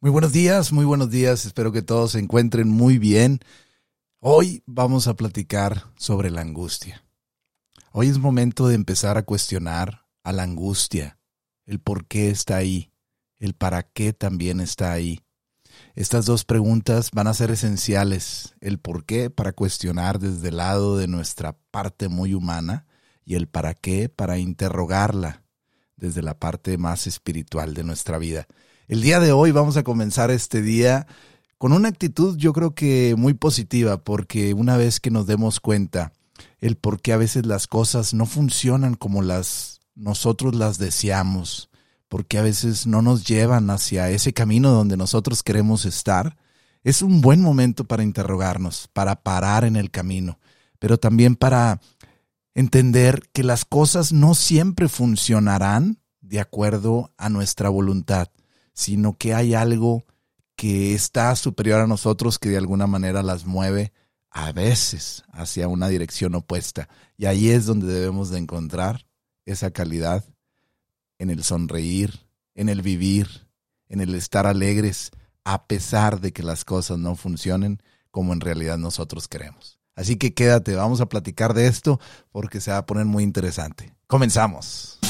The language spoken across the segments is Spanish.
Muy buenos días, muy buenos días. Espero que todos se encuentren muy bien. Hoy vamos a platicar sobre la angustia. Hoy es momento de empezar a cuestionar a la angustia, el por qué está ahí, el para qué también está ahí. Estas dos preguntas van a ser esenciales, el por qué para cuestionar desde el lado de nuestra parte muy humana y el para qué para interrogarla desde la parte más espiritual de nuestra vida. El día de hoy vamos a comenzar este día con una actitud yo creo que muy positiva, porque una vez que nos demos cuenta el por qué a veces las cosas no funcionan como las nosotros las deseamos, porque a veces no nos llevan hacia ese camino donde nosotros queremos estar, es un buen momento para interrogarnos, para parar en el camino, pero también para entender que las cosas no siempre funcionarán de acuerdo a nuestra voluntad sino que hay algo que está superior a nosotros que de alguna manera las mueve a veces hacia una dirección opuesta. Y ahí es donde debemos de encontrar esa calidad en el sonreír, en el vivir, en el estar alegres, a pesar de que las cosas no funcionen como en realidad nosotros queremos. Así que quédate, vamos a platicar de esto porque se va a poner muy interesante. Comenzamos.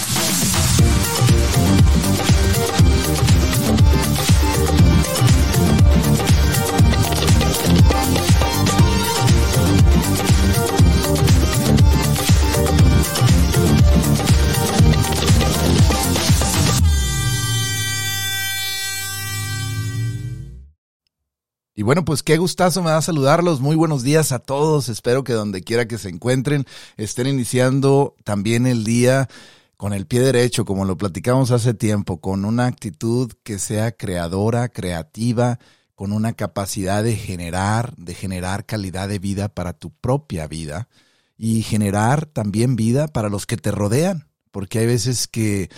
Y bueno, pues qué gustazo me da saludarlos. Muy buenos días a todos. Espero que donde quiera que se encuentren estén iniciando también el día con el pie derecho, como lo platicamos hace tiempo, con una actitud que sea creadora, creativa, con una capacidad de generar, de generar calidad de vida para tu propia vida y generar también vida para los que te rodean, porque hay veces que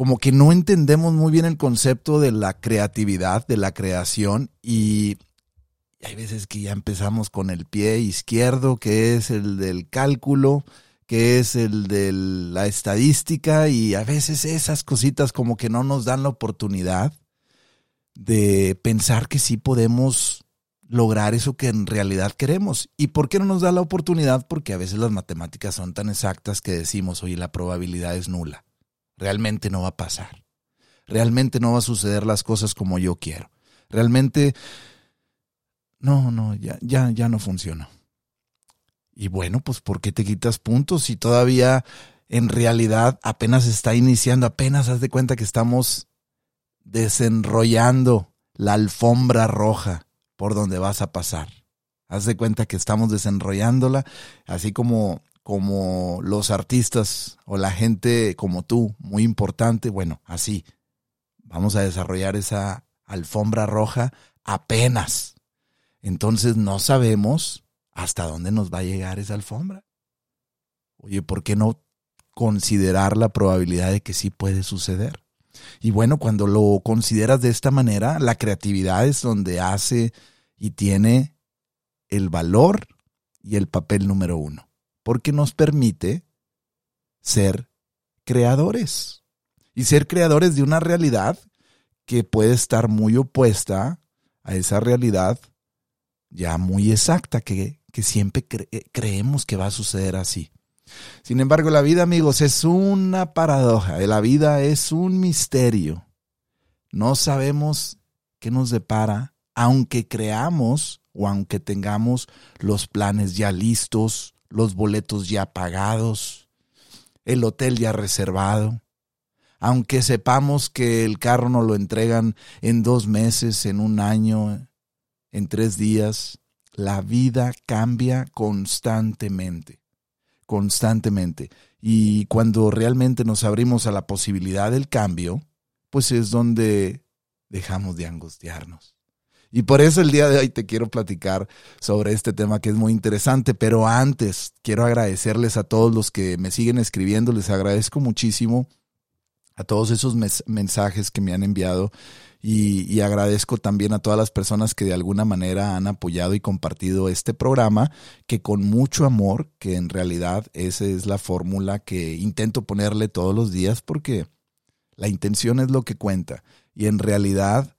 como que no entendemos muy bien el concepto de la creatividad, de la creación y hay veces que ya empezamos con el pie izquierdo, que es el del cálculo, que es el de la estadística y a veces esas cositas como que no nos dan la oportunidad de pensar que sí podemos lograr eso que en realidad queremos. ¿Y por qué no nos da la oportunidad? Porque a veces las matemáticas son tan exactas que decimos, oye, la probabilidad es nula. Realmente no va a pasar. Realmente no va a suceder las cosas como yo quiero. Realmente, no, no, ya, ya, ya no funciona. Y bueno, pues ¿por qué te quitas puntos si todavía en realidad apenas está iniciando, apenas haz de cuenta que estamos desenrollando la alfombra roja por donde vas a pasar. Haz de cuenta que estamos desenrollándola, así como como los artistas o la gente como tú, muy importante, bueno, así. Vamos a desarrollar esa alfombra roja apenas. Entonces no sabemos ¿hasta dónde nos va a llegar esa alfombra? Oye, ¿por qué no considerar la probabilidad de que sí puede suceder? Y bueno, cuando lo consideras de esta manera, la creatividad es donde hace y tiene el valor y el papel número uno, porque nos permite ser creadores y ser creadores de una realidad que puede estar muy opuesta a esa realidad ya muy exacta que que siempre eh, creemos que va a suceder así. Sin embargo, la vida, amigos, es una paradoja. La vida es un misterio. No sabemos qué nos depara, aunque creamos o aunque tengamos los planes ya listos, los boletos ya pagados, el hotel ya reservado, aunque sepamos que el carro nos lo entregan en dos meses, en un año, en tres días, la vida cambia constantemente, constantemente. Y cuando realmente nos abrimos a la posibilidad del cambio, pues es donde dejamos de angustiarnos. Y por eso el día de hoy te quiero platicar sobre este tema que es muy interesante, pero antes quiero agradecerles a todos los que me siguen escribiendo, les agradezco muchísimo a todos esos mensajes que me han enviado y, agradezco también a todas las personas que de alguna manera han apoyado y compartido este programa, que con mucho amor, que en realidad esa es la fórmula que intento ponerle todos los días porque la intención es lo que cuenta y en realidad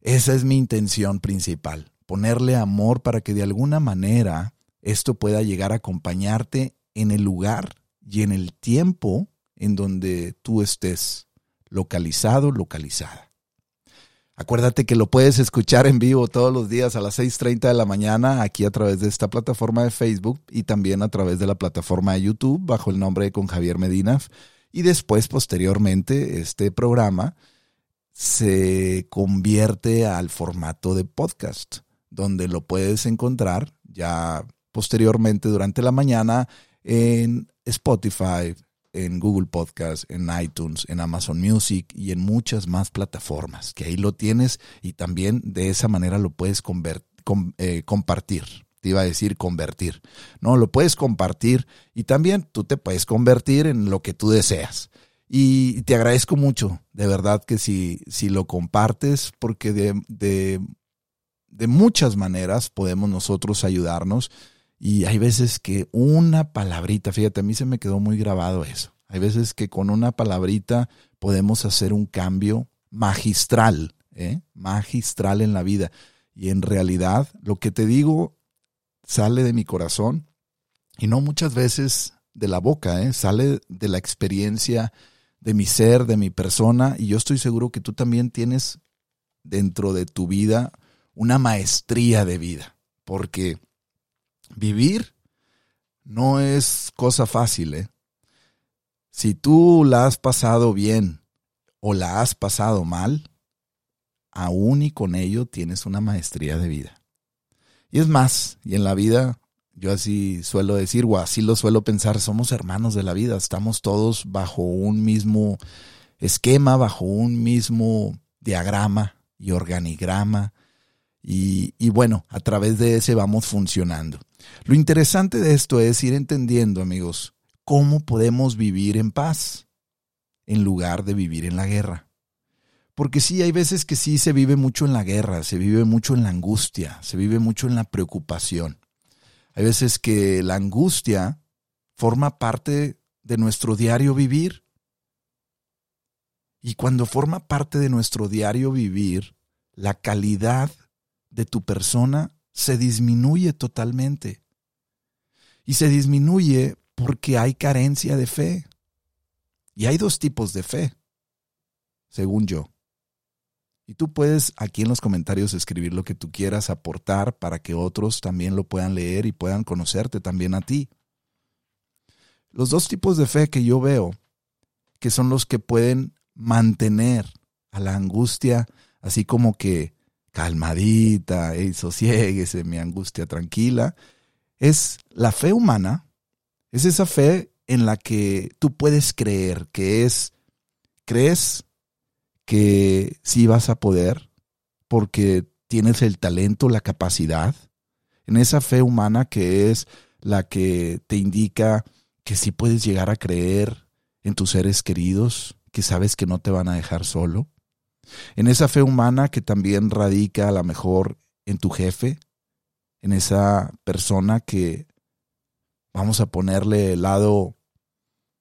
Esa es mi intención principal, ponerle amor para que de alguna manera esto pueda llegar a acompañarte en el lugar y en el tiempo en donde tú estés localizado, localizada. Acuérdate que lo puedes escuchar en vivo todos los días a las 6.30 de la mañana aquí a través de esta plataforma de Facebook y también a través de la plataforma de YouTube bajo el nombre de Con Javier Medina. Y después, posteriormente, este programa se convierte al formato de podcast, donde lo puedes encontrar ya posteriormente durante la mañana en Spotify, en Google Podcast, en iTunes, en Amazon Music y en muchas más plataformas, que ahí lo tienes y también de esa manera lo puedes eh, compartir. Te iba a decir convertir. No, lo puedes compartir y también tú te puedes convertir en lo que tú deseas. Y te agradezco mucho, de verdad que si, si lo compartes, porque de, de, de muchas maneras podemos nosotros ayudarnos y hay veces que una palabrita, fíjate, a mí se me quedó muy grabado eso. Hay veces que con una palabrita podemos hacer un cambio magistral, ¿eh? magistral en la vida. Y en realidad lo que te digo sale de mi corazón y no muchas veces de la boca, ¿eh? sale de la experiencia de mi ser, de mi persona. Y yo estoy seguro que tú también tienes dentro de tu vida una maestría de vida. Porque Vivir no es cosa fácil, ¿eh? Si tú la has pasado bien o la has pasado mal, aún y con ello tienes una maestría de vida. Y es más, y en la vida, yo así suelo decir, o así lo suelo pensar, somos hermanos de la vida, estamos todos bajo un mismo esquema, bajo un mismo diagrama y organigrama, y, bueno, a través de ese vamos funcionando. Lo interesante de esto es ir entendiendo, amigos, cómo podemos vivir en paz en lugar de vivir en la guerra. Porque sí, hay veces que sí se vive mucho en la guerra, se vive mucho en la angustia, se vive mucho en la preocupación. Hay veces que la angustia forma parte de nuestro diario vivir. Y cuando forma parte de nuestro diario vivir, la calidad de tu persona se disminuye totalmente. Y se disminuye porque hay carencia de fe. Y hay dos tipos de fe, según yo. Y tú puedes aquí en los comentarios escribir lo que tú quieras aportar para que otros también lo puedan leer y puedan conocerte también a ti. Los dos tipos de fe que yo veo, que son los que pueden mantener a la angustia así como que calmadita, y sosiéguese, mi angustia tranquila, es la fe humana, es esa fe en la que tú puedes creer, que es, crees que sí vas a poder porque tienes el talento, la capacidad, en esa fe humana que es la que te indica que sí puedes llegar a creer en tus seres queridos, que sabes que no te van a dejar solo, en esa fe humana que también radica a lo mejor en tu jefe, en esa persona que vamos a ponerle el lado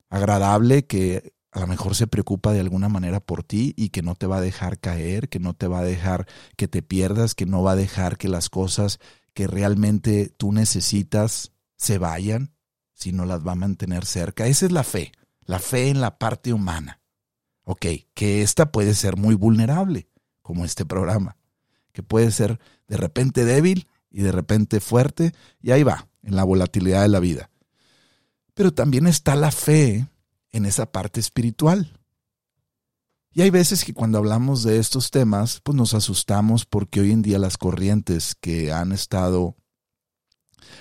agradable que a lo mejor se preocupa de alguna manera por ti y que no te va a dejar caer, que no te va a dejar que te pierdas, que no va a dejar que las cosas que realmente tú necesitas se vayan, sino las va a mantener cerca. Esa es la fe, la fe en la parte humana. Ok, que esta puede ser muy vulnerable, como este programa, que puede ser de repente débil y de repente fuerte, y ahí va, en la volatilidad de la vida. Pero también está la fe en esa parte espiritual. Y hay veces que cuando hablamos de estos temas, pues nos asustamos porque hoy en día las corrientes que han estado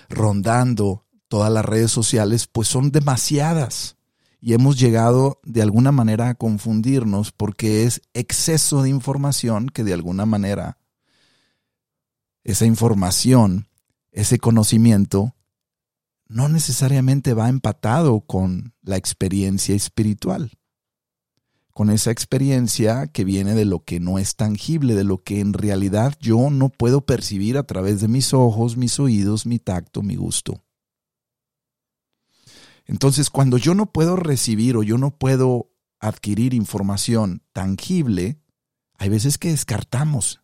rondando todas las redes sociales, pues son demasiadas y hemos llegado de alguna manera a confundirnos porque es exceso de información que de alguna manera esa información, ese conocimiento, no necesariamente va empatado con la experiencia espiritual, con esa experiencia que viene de lo que no es tangible, de lo que en realidad yo no puedo percibir a través de mis ojos, mis oídos, mi tacto, mi gusto. Entonces, cuando yo no puedo recibir o yo no puedo adquirir información tangible, hay veces que descartamos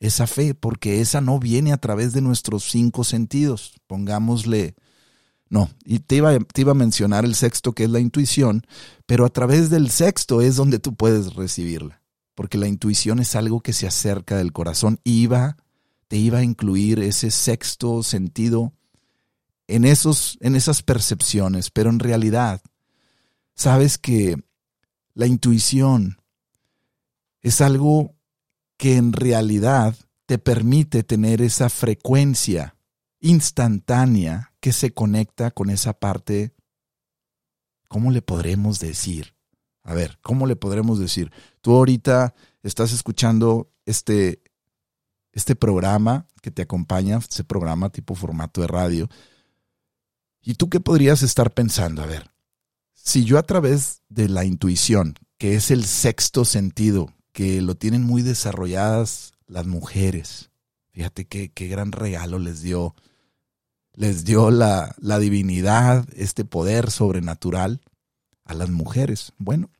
esa fe, porque esa no viene a través de nuestros cinco sentidos. Pongámosle, no, y te iba, te iba a mencionar el sexto, que es la intuición, pero a través del sexto es donde tú puedes recibirla, porque la intuición es algo que se acerca del corazón. Iba, te iba a incluir ese sexto sentido en, esos, en esas percepciones, pero en realidad, sabes que la intuición es algo que en realidad te permite tener esa frecuencia instantánea que se conecta con esa parte, ¿cómo le podremos decir? A ver, ¿cómo le podremos decir? Tú ahorita estás escuchando este, este programa que te acompaña, ese programa tipo formato de radio, ¿y tú qué podrías estar pensando? A ver, si yo a través de la intuición, que es el sexto sentido que lo tienen muy desarrolladas las mujeres. Fíjate qué, qué gran regalo les dio. Les dio la, divinidad, este poder sobrenatural a las mujeres. Bueno,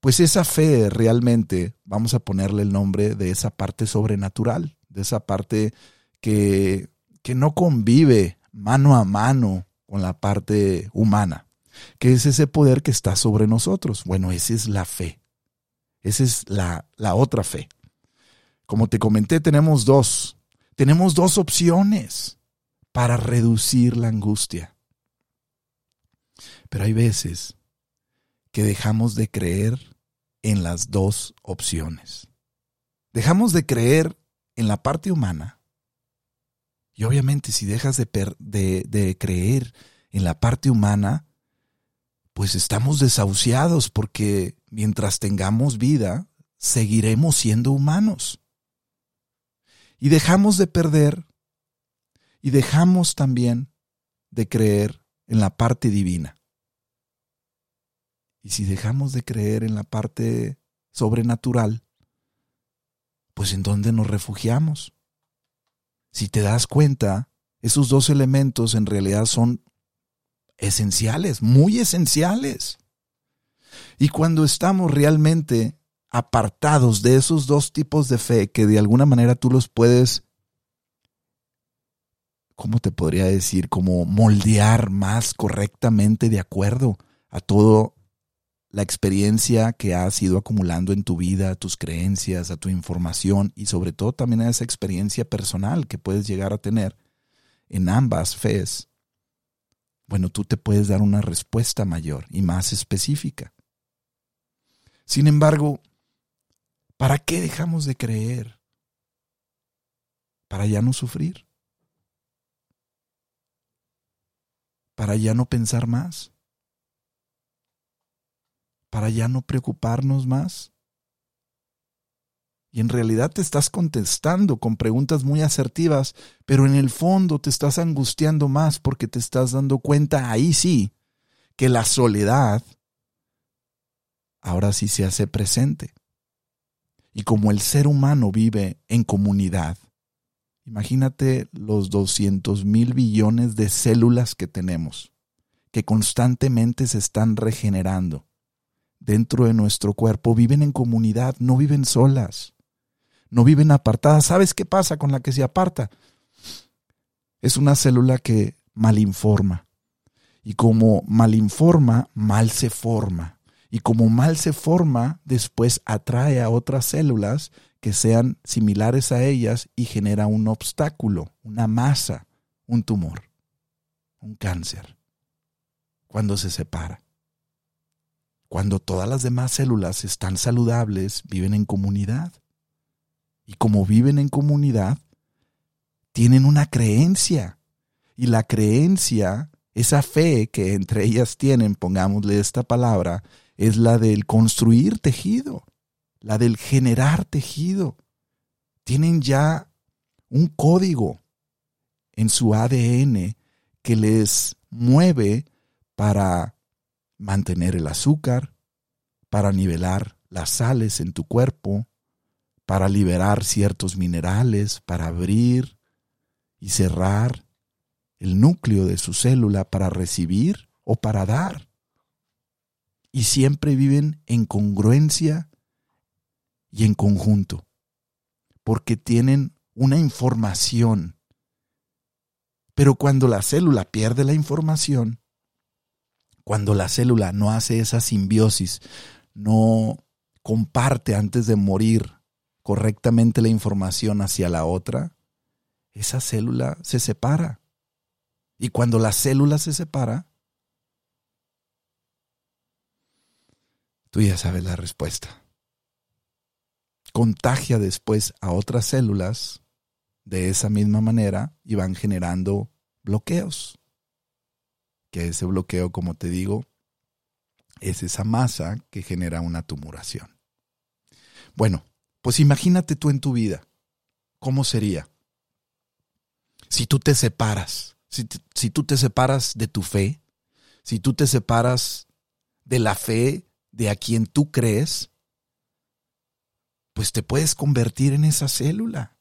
pues esa fe realmente, vamos a ponerle el nombre de esa parte sobrenatural, de esa parte que, que no convive mano a mano con la parte humana, que es ese poder que está sobre nosotros. Bueno, esa es la fe. Esa es la, la otra fe. Como te comenté, tenemos dos. Tenemos dos opciones para reducir la angustia. Pero hay veces que dejamos de creer en las dos opciones. Dejamos de creer en la parte humana. Y obviamente si dejas de, de, de creer en la parte humana, pues estamos desahuciados porque mientras tengamos vida, seguiremos siendo humanos. Y dejamos de perder y dejamos también de creer en la parte divina. Y si dejamos de creer en la parte sobrenatural, pues en dónde nos refugiamos. Si te das cuenta, esos dos elementos en realidad son esenciales, muy esenciales. Y cuando estamos realmente apartados de esos dos tipos de fe que de alguna manera tú los puedes, ¿cómo te podría decir? Como moldear más correctamente de acuerdo a todo la experiencia que has ido acumulando en tu vida, a tus creencias, a tu información y sobre todo también a esa experiencia personal que puedes llegar a tener en ambas fees bueno, tú te puedes dar una respuesta mayor y más específica. Sin embargo, ¿para qué dejamos de creer? Para ya no sufrir. Para ya no pensar más. Para ya no preocuparnos más. Y en realidad te estás contestando con preguntas muy asertivas, pero en el fondo te estás angustiando más porque te estás dando cuenta, ahí sí, que la soledad ahora sí se hace presente. Y como el ser humano vive en comunidad, imagínate los 200 mil billones de células que tenemos, que constantemente se están regenerando dentro de nuestro cuerpo, viven en comunidad, no viven solas no viven apartadas. ¿Sabes qué pasa con la que se aparta? Es una célula que malinforma. Y como malinforma, mal se forma. Y como mal se forma, después atrae a otras células que sean similares a ellas y genera un obstáculo, una masa, un tumor, un cáncer, cuando se separa. Cuando todas las demás células están saludables, viven en comunidad y como viven en comunidad, tienen una creencia. Y la creencia, esa fe que entre ellas tienen, pongámosle esta palabra, es la del construir tejido, la del generar tejido. Tienen ya un código en su ADN que les mueve para mantener el azúcar, para nivelar las sales en tu cuerpo, para liberar ciertos minerales, para abrir y cerrar el núcleo de su célula para recibir o para dar. Y siempre viven en congruencia y en conjunto, porque tienen una información. Pero cuando la célula pierde la información, cuando la célula no hace esa simbiosis, no comparte antes de morir correctamente la información hacia la otra, esa célula se separa. Y cuando la célula se separa, tú ya sabes la respuesta. Contagia después a otras células de esa misma manera y van generando bloqueos. Que ese bloqueo, como te digo, es esa masa que genera una tumuración. Bueno, pues imagínate tú en tu vida, ¿cómo sería? Si tú te separas, si, si tú te separas de tu fe, si tú te separas de la fe de a quien tú crees, pues te puedes convertir en esa célula,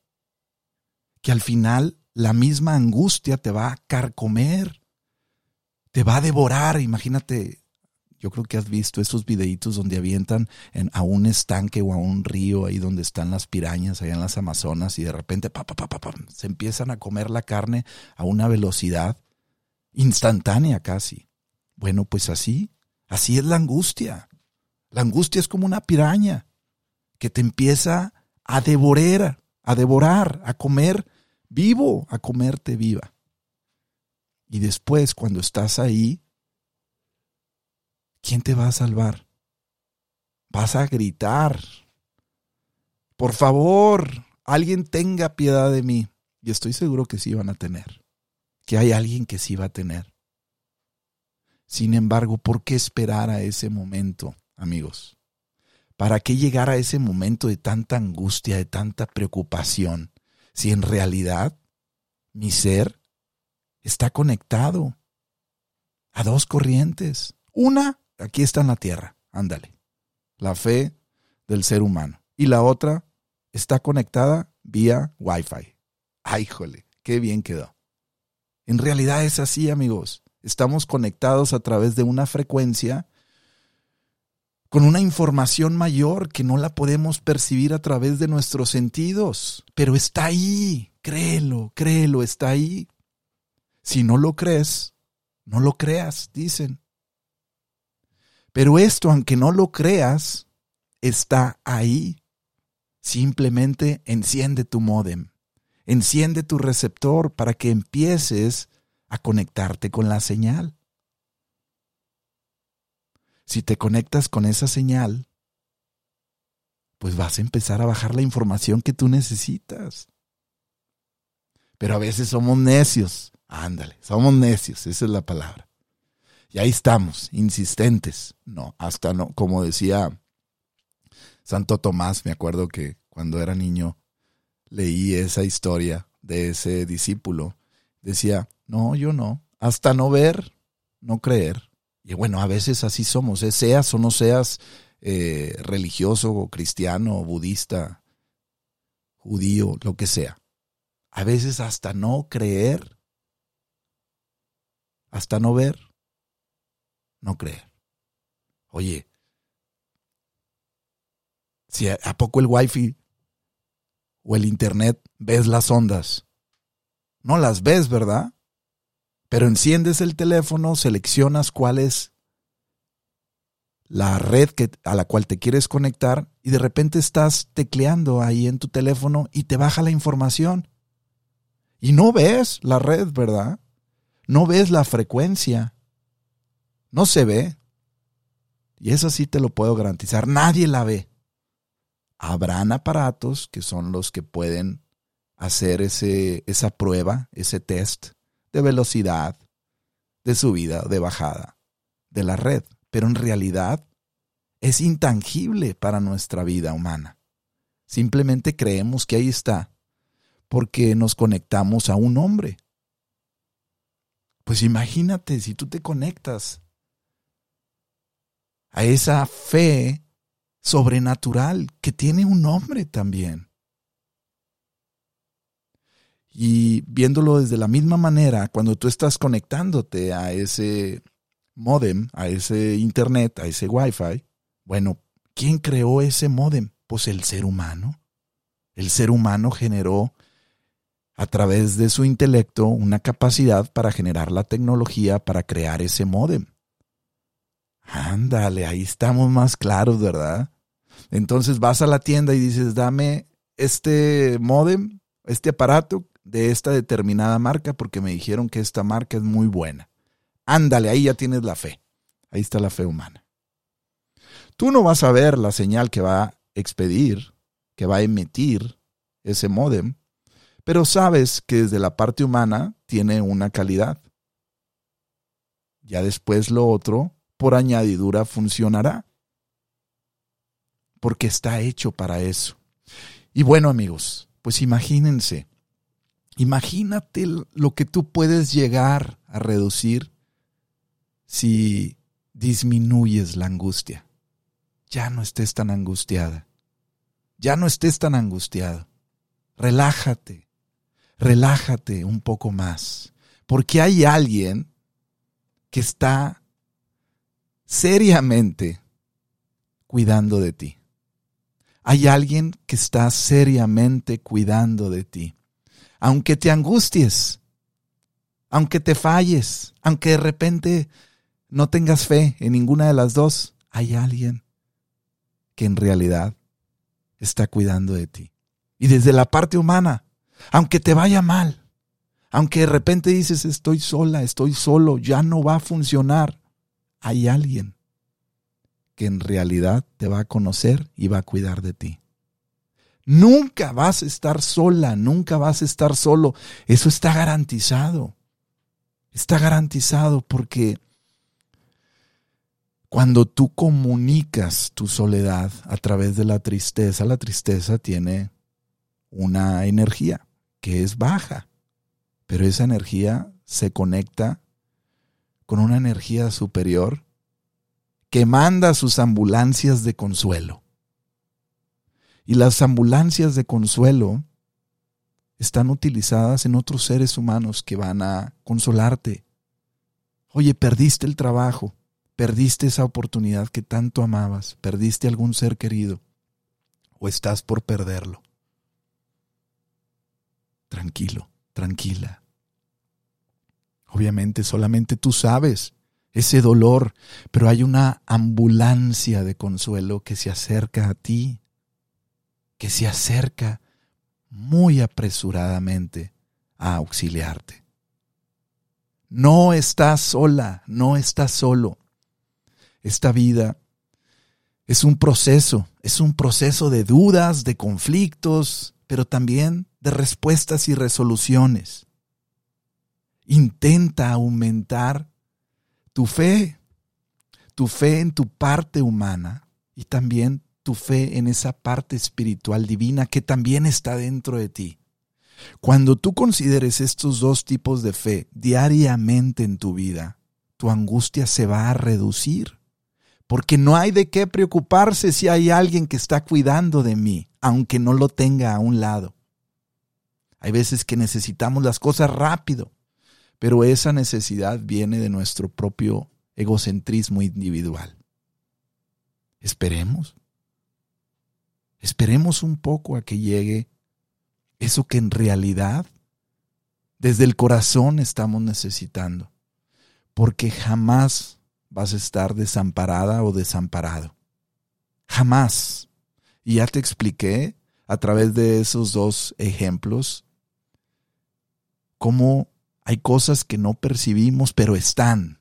que al final la misma angustia te va a carcomer, te va a devorar. Imagínate yo creo que has visto esos videitos donde avientan en, a un estanque o a un río ahí donde están las pirañas, allá en las Amazonas, y de repente pa, pa, pa, se empiezan a comer la carne a una velocidad instantánea casi. Bueno, pues así, así es la angustia. La angustia es como una piraña que te empieza a devorar, a devorar, a comer vivo, a comerte viva. Y después, cuando estás ahí, ¿quién te va a salvar? Vas a gritar. Por favor, alguien tenga piedad de mí. Y estoy seguro que sí van a tener. Que hay alguien que sí va a tener. Sin embargo, ¿por qué esperar a ese momento, amigos? ¿Para qué llegar a ese momento de tanta angustia, de tanta preocupación, si en realidad mi ser está conectado a dos corrientes? Una aquí está en la tierra, ándale. La fe del ser humano. Y la otra está conectada vía Wi-Fi. ¡Ay, jole! ¡Qué bien quedó! En realidad es así, amigos. Estamos conectados a través de una frecuencia con una información mayor que no la podemos percibir a través de nuestros sentidos. Pero está ahí, créelo, créelo, está ahí. Si no lo crees, no lo creas, dicen. Pero esto, aunque no lo creas, está ahí. Simplemente enciende tu modem, enciende tu receptor para que empieces a conectarte con la señal. Si te conectas con esa señal, pues vas a empezar a bajar la información que tú necesitas. Pero a veces somos necios. Ándale, somos necios, esa es la palabra. Y ahí estamos, insistentes. No, hasta no, como decía Santo Tomás, me acuerdo que cuando era niño leí esa historia de ese discípulo. Decía, no, yo no, hasta no ver, no creer. Y bueno, a veces así somos, ¿eh? seas o no seas eh, religioso o cristiano o budista, judío, lo que sea. A veces hasta no creer, hasta no ver, no creer. Oye, si a, poco el wifi o el internet ves las ondas, no las ves, ¿verdad? Pero enciendes el teléfono, seleccionas cuál es la red a la cual te quieres conectar y de repente estás tecleando ahí en tu teléfono y te baja la información. Y no ves la red, ¿verdad? No ves la frecuencia. No se ve. Y eso sí te lo puedo garantizar. Nadie la ve. Habrán aparatos que son los que pueden hacer ese, esa prueba, ese test de velocidad, de subida, de bajada de la red. Pero en realidad es intangible para nuestra vida humana. Simplemente creemos que ahí está porque nos conectamos a un hombre. Pues imagínate si tú te conectas a esa fe sobrenatural que tiene un nombre también. Y viéndolo desde la misma manera, cuando tú estás conectándote a ese modem, a ese internet, a ese wifi, bueno, ¿quién creó ese modem? Pues el ser humano. El ser humano generó a través de su intelecto una capacidad para generar la tecnología para crear ese modem. Ándale, ahí estamos más claros, ¿verdad? Entonces vas a la tienda y dices, dame este modem, este aparato de esta determinada marca porque me dijeron que esta marca es muy buena. Ándale, ahí ya tienes la fe. Ahí está la fe humana. Tú no vas a ver la señal que va a expedir, que va a emitir ese modem, pero sabes que desde la parte humana tiene una calidad. Ya después lo otro, por añadidura, funcionará. Porque está hecho para eso. Y bueno amigos, pues imagínense, imagínate lo que tú puedes llegar a reducir si disminuyes la angustia ya no estés tan angustiada, ya no estés tan angustiado. Relájate, relájate un poco más, porque hay alguien que está seriamente cuidando de ti. Hay alguien que está seriamente cuidando de ti. Aunque te angusties, aunque te falles, aunque de repente no tengas fe en ninguna de las dos, hay alguien que en realidad está cuidando de ti. Y desde la parte humana, aunque te vaya mal, aunque de repente dices estoy sola, estoy solo, ya no va a funcionar, hay alguien que en realidad te va a conocer y va a cuidar de ti. Nunca vas a estar sola, nunca vas a estar solo. Eso está garantizado. Está garantizado porque cuando tú comunicas tu soledad a través de la tristeza, la tristeza tiene una energía que es baja, pero esa energía se conecta con una energía superior que manda sus ambulancias de consuelo. Y las ambulancias de consuelo están utilizadas en otros seres humanos que van a consolarte. Oye, perdiste el trabajo. Perdiste esa oportunidad que tanto amabas, perdiste algún ser querido o estás por perderlo. Tranquilo, tranquila. Obviamente solamente tú sabes ese dolor, pero hay una ambulancia de consuelo que se acerca a ti, que se acerca muy apresuradamente a auxiliarte. No estás sola, no estás solo. Esta vida es un proceso, es un proceso de dudas, de conflictos, pero también de respuestas y resoluciones. Intenta aumentar tu fe, tu fe en tu parte humana y también tu fe en esa parte espiritual divina que también está dentro de ti. Cuando tú consideres estos dos tipos de fe diariamente en tu vida, tu angustia se va a reducir porque no hay de qué preocuparse si hay alguien que está cuidando de mí, aunque no lo tenga a un lado. Hay veces que necesitamos las cosas rápido, pero esa necesidad viene de nuestro propio egocentrismo individual. Esperemos. Esperemos un poco a que llegue eso que en realidad desde el corazón estamos necesitando, porque jamás vas a estar desamparada o desamparado. Jamás. Y ya te expliqué a través de esos dos ejemplos cómo hay cosas que no percibimos, pero están.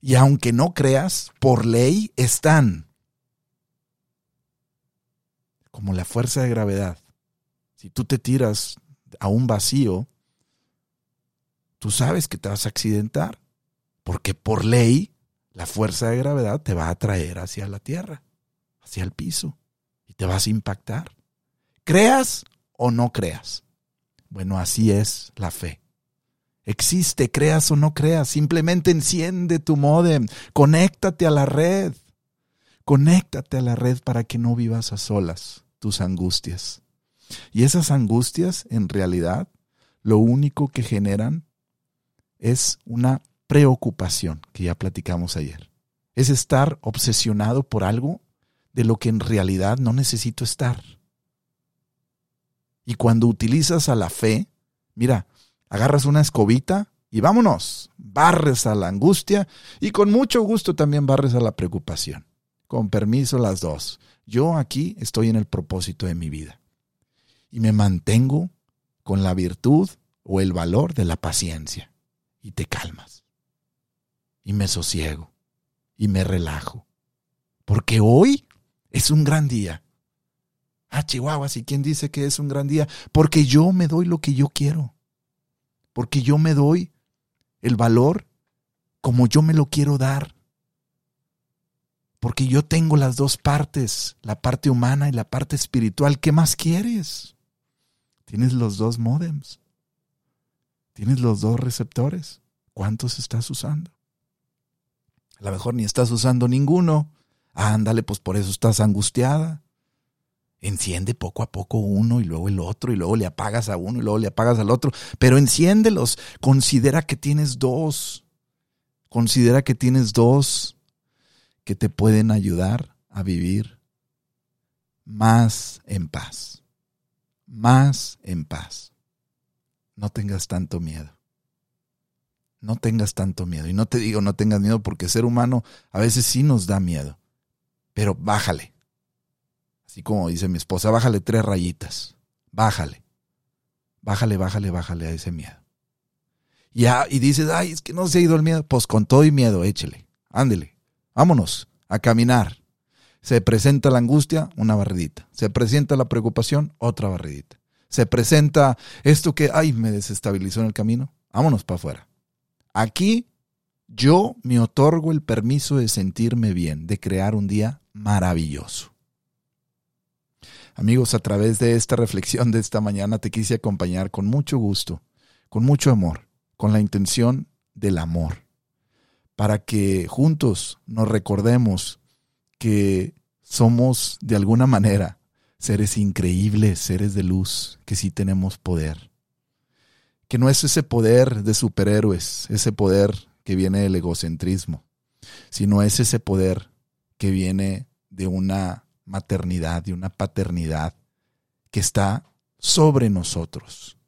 Y aunque no creas, por ley están. Como la fuerza de gravedad. Si tú te tiras a un vacío, tú sabes que te vas a accidentar. Porque por ley, la fuerza de gravedad te va a traer hacia la tierra, hacia el piso, y te vas a impactar. Creas o no creas. Bueno, así es la fe. Existe, creas o no creas, simplemente enciende tu modem, conéctate a la red, conéctate a la red para que no vivas a solas tus angustias. Y esas angustias, en realidad, lo único que generan es una preocupación que ya platicamos ayer. Es estar obsesionado por algo de lo que en realidad no necesito estar. Y cuando utilizas a la fe, mira, agarras una escobita y vámonos, barres a la angustia y con mucho gusto también barres a la preocupación. Con permiso las dos. Yo aquí estoy en el propósito de mi vida. Y me mantengo con la virtud o el valor de la paciencia. Y te calmas. Y me sosiego. Y me relajo. Porque hoy es un gran día. Ah, Chihuahua, ¿y quién dice que es un gran día? Porque yo me doy lo que yo quiero. Porque yo me doy el valor como yo me lo quiero dar. Porque yo tengo las dos partes, la parte humana y la parte espiritual. ¿Qué más quieres? Tienes los dos modems. Tienes los dos receptores. ¿Cuántos estás usando? A lo mejor ni estás usando ninguno. Ándale, pues por eso estás angustiada. Enciende poco a poco uno y luego el otro y luego le apagas a uno y luego le apagas al otro. Pero enciéndelos. Considera que tienes dos. Considera que tienes dos que te pueden ayudar a vivir más en paz. Más en paz. No tengas tanto miedo. No tengas tanto miedo. Y no te digo no tengas miedo porque ser humano a veces sí nos da miedo. Pero bájale. Así como dice mi esposa, bájale tres rayitas. Bájale. Bájale, bájale, bájale a ese miedo. Ya, y dices, ay, es que no se ha ido el miedo. Pues con todo y miedo, échele. Ándele. Vámonos a caminar. Se presenta la angustia, una barridita. Se presenta la preocupación, otra barridita. Se presenta esto que, ay, me desestabilizó en el camino. Vámonos para afuera. Aquí yo me otorgo el permiso de sentirme bien, de crear un día maravilloso. Amigos, a través de esta reflexión de esta mañana te quise acompañar con mucho gusto, con mucho amor, con la intención del amor para que juntos nos recordemos que somos de alguna manera seres increíbles, seres de luz, que sí tenemos poder. Que no es ese poder de superhéroes, ese poder que viene del egocentrismo, sino es ese poder que viene de una maternidad, de una paternidad que está sobre nosotros,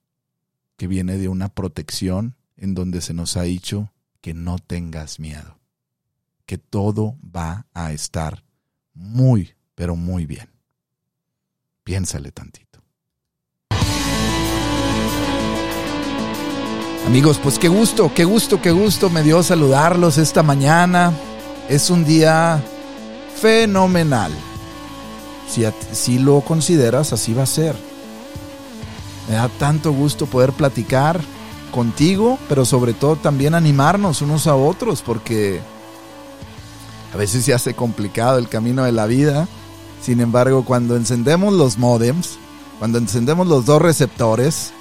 que viene de una protección en donde se nos ha dicho que no tengas miedo, que todo va a estar muy, pero muy bien. Piénsale tantito. Amigos, pues qué gusto, qué gusto, qué gusto me dio saludarlos esta mañana. Es un día fenomenal. Si, si lo consideras, así va a ser. Me da tanto gusto poder platicar contigo, pero sobre todo también animarnos unos a otros, porque a veces se hace complicado el camino de la vida. Sin embargo, cuando encendemos los modems, cuando encendemos los dos receptores,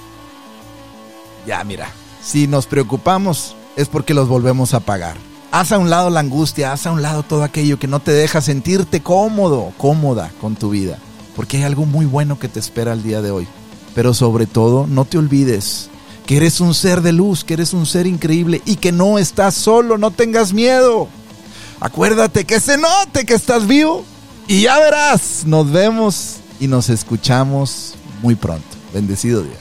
ya mira, si nos preocupamos es porque los volvemos a apagar. Haz a un lado la angustia, haz a un lado todo aquello que no te deja sentirte cómodo, cómoda con tu vida, porque hay algo muy bueno que te espera el día de hoy. Pero sobre todo, no te olvides que eres un ser de luz, que eres un ser increíble y que no estás solo, no tengas miedo. Acuérdate que se note que estás vivo y ya verás, nos vemos y nos escuchamos muy pronto. Bendecido día.